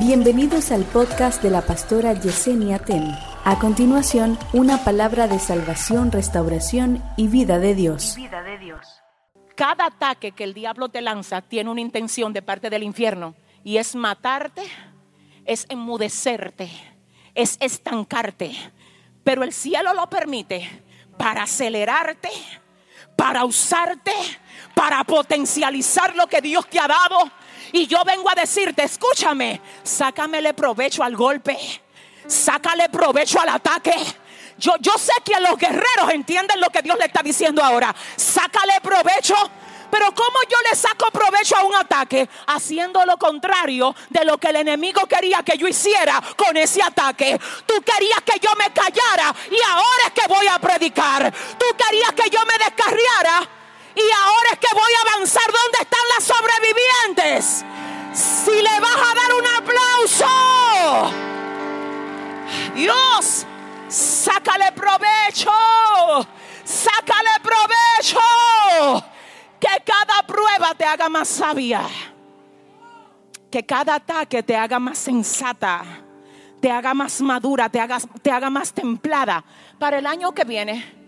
Bienvenidos al podcast de la pastora Yesenia Ten. A continuación, una palabra de salvación, restauración y vida de Dios. Cada ataque que el diablo te lanza tiene una intención de parte del infierno y es matarte, es enmudecerte, es estancarte. Pero el cielo lo permite para acelerarte, para usarte, para potencializar lo que Dios te ha dado y yo vengo a decirte, escúchame, sácamele provecho al golpe, sácale provecho al ataque. Yo, yo sé que los guerreros entienden lo que Dios le está diciendo ahora. Sácale provecho. Pero ¿cómo yo le saco provecho a un ataque? Haciendo lo contrario de lo que el enemigo quería que yo hiciera con ese ataque. Tú querías que yo me callara y ahora es que voy a predicar. Tú querías que yo me descarriara y ahora es que voy a avanzar. ¿Dónde están las sobrevivientes? Si le vas a dar un aplauso, Dios, sácale provecho. Sácale provecho. Que cada prueba te haga más sabia. Que cada ataque te haga más sensata. Te haga más madura, te haga, más templada. Para el año que viene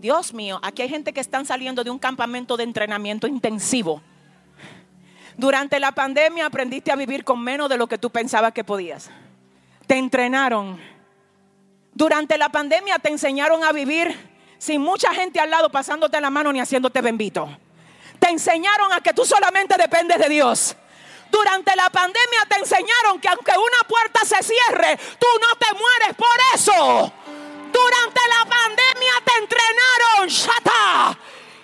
Dios mío, aquí hay gente que están saliendo de un campamento de entrenamiento intensivo. Durante la pandemia aprendiste a vivir con menos de lo que tú pensabas que podías. Te entrenaron. Durante la pandemia te enseñaron a vivir sin mucha gente al lado pasándote la mano ni haciéndote bendito. Te enseñaron a que tú solamente dependes de Dios. Durante la pandemia te enseñaron que aunque una puerta se cierre, tú no te mueres por eso. Durante la pandemia te entrenaron, shata.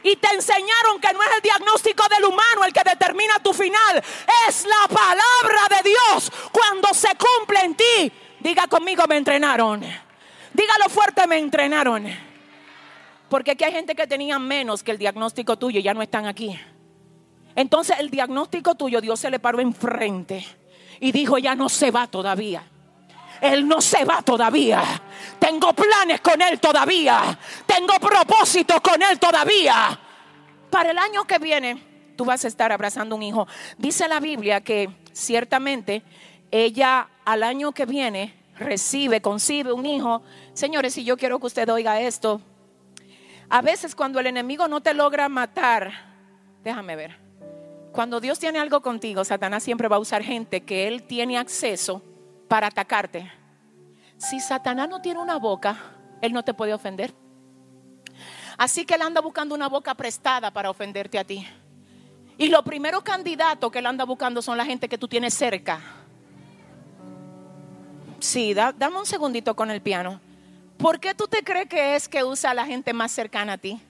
Y te enseñaron que no es el diagnóstico del humano el que determina tu final. Es la palabra de Dios cuando se cumple en ti. Diga conmigo, me entrenaron. Dígalo fuerte, me entrenaron. Porque aquí hay gente que tenía menos que el diagnóstico tuyo y ya no están aquí. Entonces el diagnóstico tuyo, Dios se le paró enfrente y dijo, ya no se va todavía. Él no se va todavía. Tengo planes con Él todavía. Tengo propósitos con Él todavía. Para el año que viene, tú vas a estar abrazando un hijo. Dice la Biblia que ciertamente ella al año que viene recibe, concibe un hijo. Señores, si yo quiero que usted oiga esto, a veces cuando el enemigo no te logra matar, déjame ver, cuando Dios tiene algo contigo, Satanás siempre va a usar gente que él tiene acceso para atacarte. Si Satanás no tiene una boca, él no te puede ofender. Así que él anda buscando una boca prestada para ofenderte a ti. Y lo primero candidato que él anda buscando son la gente que tú tienes cerca. Sí, dame un segundito con el piano. ¿Por qué tú te crees que es que usa a la gente más cercana a ti?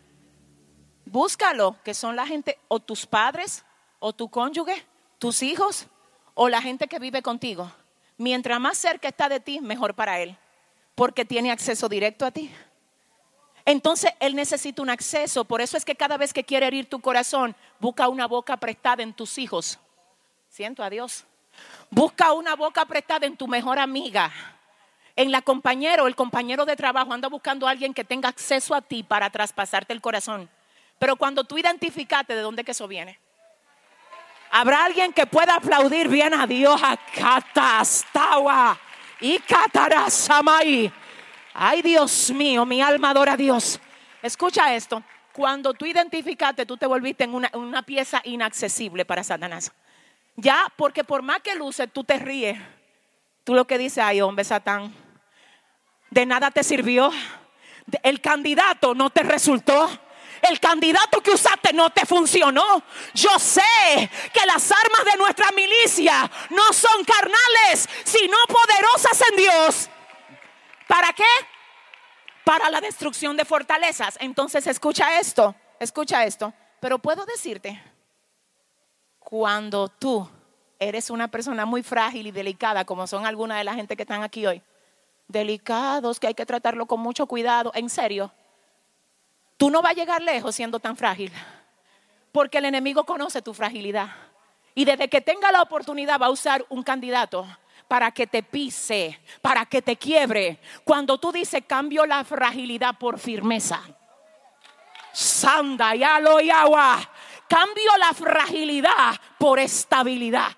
Búscalo, que son la gente o tus padres, o tu cónyuge, tus hijos, o la gente que vive contigo. Mientras más cerca está de ti, mejor para él, porque tiene acceso directo a ti. Entonces él necesita un acceso, por eso es que cada vez que quiere herir tu corazón, busca una boca prestada en tus hijos. Siento a Dios. Busca una boca prestada en tu mejor amiga, en la compañera o el compañero de trabajo. Anda buscando a alguien que tenga acceso a ti para traspasarte el corazón. Pero cuando tú identificaste de dónde que eso viene, Habrá alguien que pueda aplaudir bien a Dios. Catastawa y Catarasamai. Ay, Dios mío, mi alma adora a Dios. Escucha esto. Cuando tú identificaste, tú te volviste en una, una pieza inaccesible para Satanás. Ya, porque por más que luce, tú te ríes. Tú lo que dices, ay, hombre, Satán, de nada te sirvió. El candidato no te resultó el candidato que usaste no te funcionó. Yo sé que las armas de nuestra milicia no son carnales, sino poderosas en Dios. ¿Para qué? Para la destrucción de fortalezas. Entonces escucha esto, escucha esto. Pero puedo decirte, cuando tú eres una persona muy frágil y delicada, como son algunas de la gente que están aquí hoy, delicados, que hay que tratarlo con mucho cuidado, en serio, Tú no vas a llegar lejos siendo tan frágil, porque el enemigo conoce tu fragilidad. Y desde que tenga la oportunidad va a usar un candidato para que te pise, para que te quiebre. Cuando tú dices cambio la fragilidad por firmeza. Sanda, y y agua. Cambio la fragilidad por estabilidad.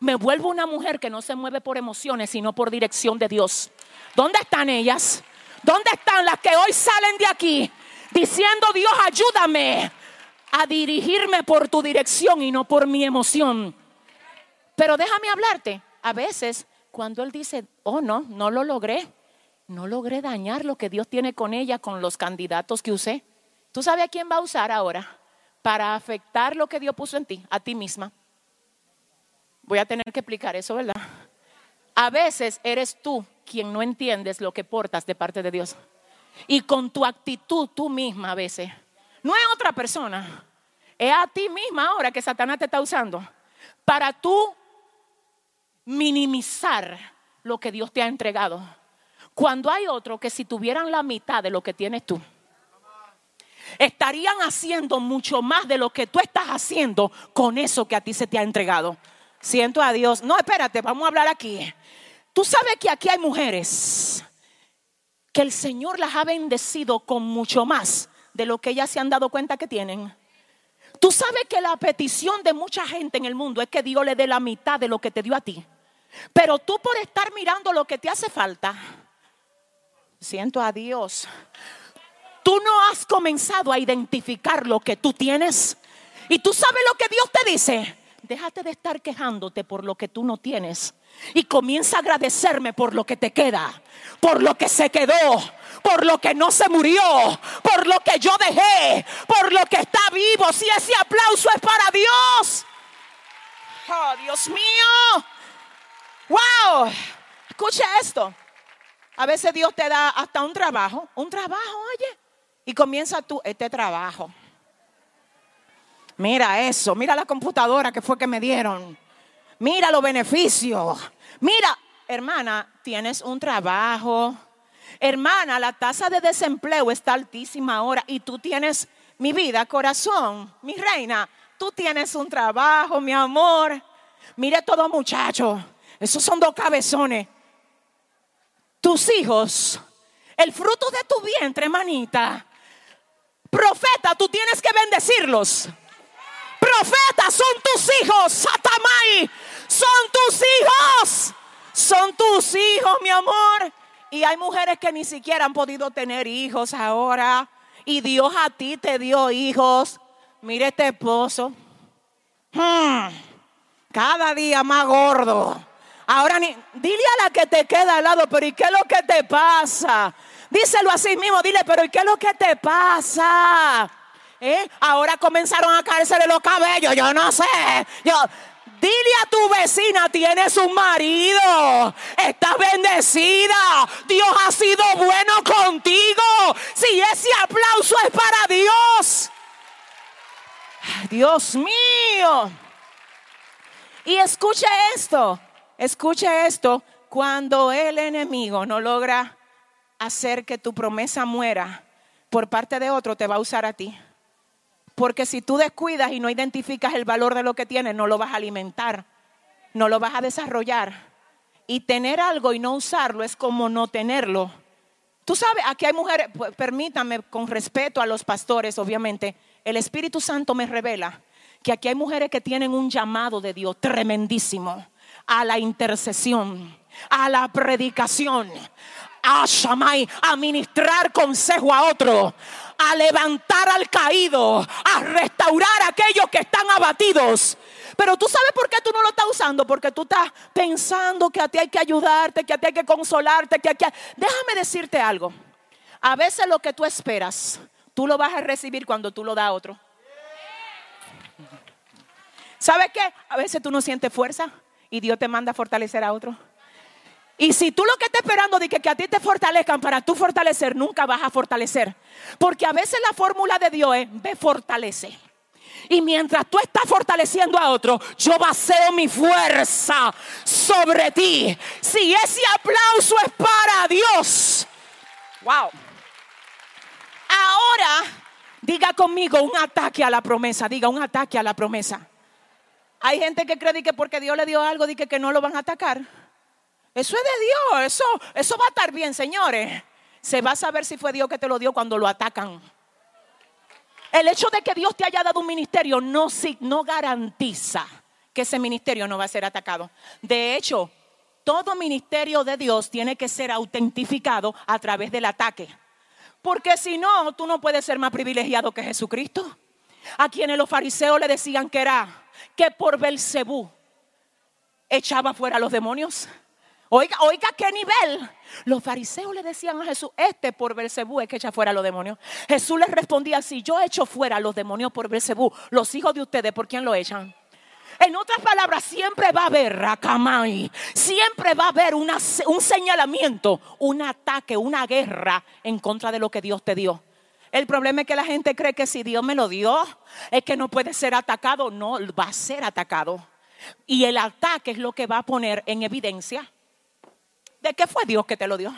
me vuelvo una mujer que no se mueve por emociones, sino por dirección de Dios. ¿Dónde están ellas? ¿Dónde están las que hoy salen de aquí diciendo, Dios, ayúdame a dirigirme por tu dirección y no por mi emoción? Pero déjame hablarte. A veces, cuando Él dice, oh no, no lo logré, no logré dañar lo que Dios tiene con ella, con los candidatos que usé. ¿Tú sabes a quién va a usar ahora para afectar lo que Dios puso en ti? A ti misma. Voy a tener que explicar eso, ¿verdad? A veces eres tú quien no entiendes lo que portas de parte de Dios. Y con tu actitud tú misma a veces. No es otra persona. Es a ti misma ahora que Satanás te está usando. Para tú minimizar lo que Dios te ha entregado. Cuando hay otro que si tuvieran la mitad de lo que tienes tú, estarían haciendo mucho más de lo que tú estás haciendo con eso que a ti se te ha entregado. Siento a Dios. No, espérate, vamos a hablar aquí. Tú sabes que aquí hay mujeres que el Señor las ha bendecido con mucho más de lo que ellas se han dado cuenta que tienen. Tú sabes que la petición de mucha gente en el mundo es que Dios le dé la mitad de lo que te dio a ti. Pero tú por estar mirando lo que te hace falta, siento a Dios, tú no has comenzado a identificar lo que tú tienes. Y tú sabes lo que Dios te dice. Déjate de estar quejándote por lo que tú no tienes. Y comienza a agradecerme por lo que te queda, por lo que se quedó, por lo que no se murió, por lo que yo dejé, por lo que está vivo. Si ese aplauso es para Dios. Oh, Dios mío. Wow. Escucha esto. A veces Dios te da hasta un trabajo, un trabajo, oye, y comienza tú este trabajo. Mira eso, mira la computadora que fue que me dieron. Mira los beneficios. Mira, hermana, tienes un trabajo. Hermana, la tasa de desempleo está altísima ahora y tú tienes, mi vida, corazón, mi reina, tú tienes un trabajo, mi amor. Mire todo muchacho, esos son dos cabezones. Tus hijos, el fruto de tu vientre, hermanita. Profeta, tú tienes que bendecirlos profetas son tus hijos, Satamai, son tus hijos, son tus hijos, mi amor. Y hay mujeres que ni siquiera han podido tener hijos ahora. Y Dios a ti te dio hijos. Mire este esposo. Hmm, cada día más gordo. Ahora dile a la que te queda al lado, pero ¿y qué es lo que te pasa? Díselo así mismo, dile, pero ¿y qué es lo que te pasa? ¿Eh? Ahora comenzaron a caerse de los cabellos, yo no sé. Yo, Dile a tu vecina, tienes un marido, estás bendecida, Dios ha sido bueno contigo. Si ese aplauso es para Dios, Dios mío. Y escuche esto, escuche esto, cuando el enemigo no logra hacer que tu promesa muera por parte de otro, te va a usar a ti. Porque si tú descuidas y no identificas el valor de lo que tienes, no lo vas a alimentar, no lo vas a desarrollar. Y tener algo y no usarlo es como no tenerlo. Tú sabes, aquí hay mujeres, permítame con respeto a los pastores, obviamente, el Espíritu Santo me revela que aquí hay mujeres que tienen un llamado de Dios tremendísimo a la intercesión, a la predicación, a Shamay, ministrar consejo a otro, a levantar al caído, a restaurar a aquellos que están abatidos. Pero tú sabes por qué tú no lo estás usando, porque tú estás pensando que a ti hay que ayudarte, que a ti hay que consolarte, que aquí Déjame decirte algo. A veces lo que tú esperas, tú lo vas a recibir cuando tú lo das a otro. ¿Sabes qué? A veces tú no sientes fuerza y Dios te manda a fortalecer a otro. Y si tú lo que estás esperando de que, a ti te fortalezcan para tú fortalecer, nunca vas a fortalecer. Porque a veces la fórmula de Dios es, ve fortalece. Y mientras tú estás fortaleciendo a otro, yo baseo mi fuerza sobre ti. Si ese aplauso es para Dios. Wow. Ahora, diga conmigo un ataque a la promesa. Diga un ataque a la promesa. Hay gente que cree que porque Dios le dio algo, dice que no lo van a atacar. Eso es de Dios, eso, eso va a estar bien, señores. Se va a saber si fue Dios que te lo dio cuando lo atacan. El hecho de que Dios te haya dado un ministerio no, garantiza que ese ministerio no va a ser atacado. De hecho, todo ministerio de Dios tiene que ser autentificado a través del ataque. Porque si no, tú no puedes ser más privilegiado que Jesucristo. A quienes los fariseos le decían que era que por Belcebú echaba fuera a los demonios. Oiga, oiga qué nivel. Los fariseos le decían a Jesús, este por Belcebú es que echa fuera a los demonios. Jesús les respondía, si yo echo fuera a los demonios por Belcebú, los hijos de ustedes, ¿por quién lo echan? En otras palabras, siempre va a haber Rakamai, siempre va a haber un señalamiento, un ataque, una guerra en contra de lo que Dios te dio. El problema es que la gente cree que si Dios me lo dio, es que no puede ser atacado. No, va a ser atacado. Y el ataque es lo que va a poner en evidencia de que fue Dios que te lo dio.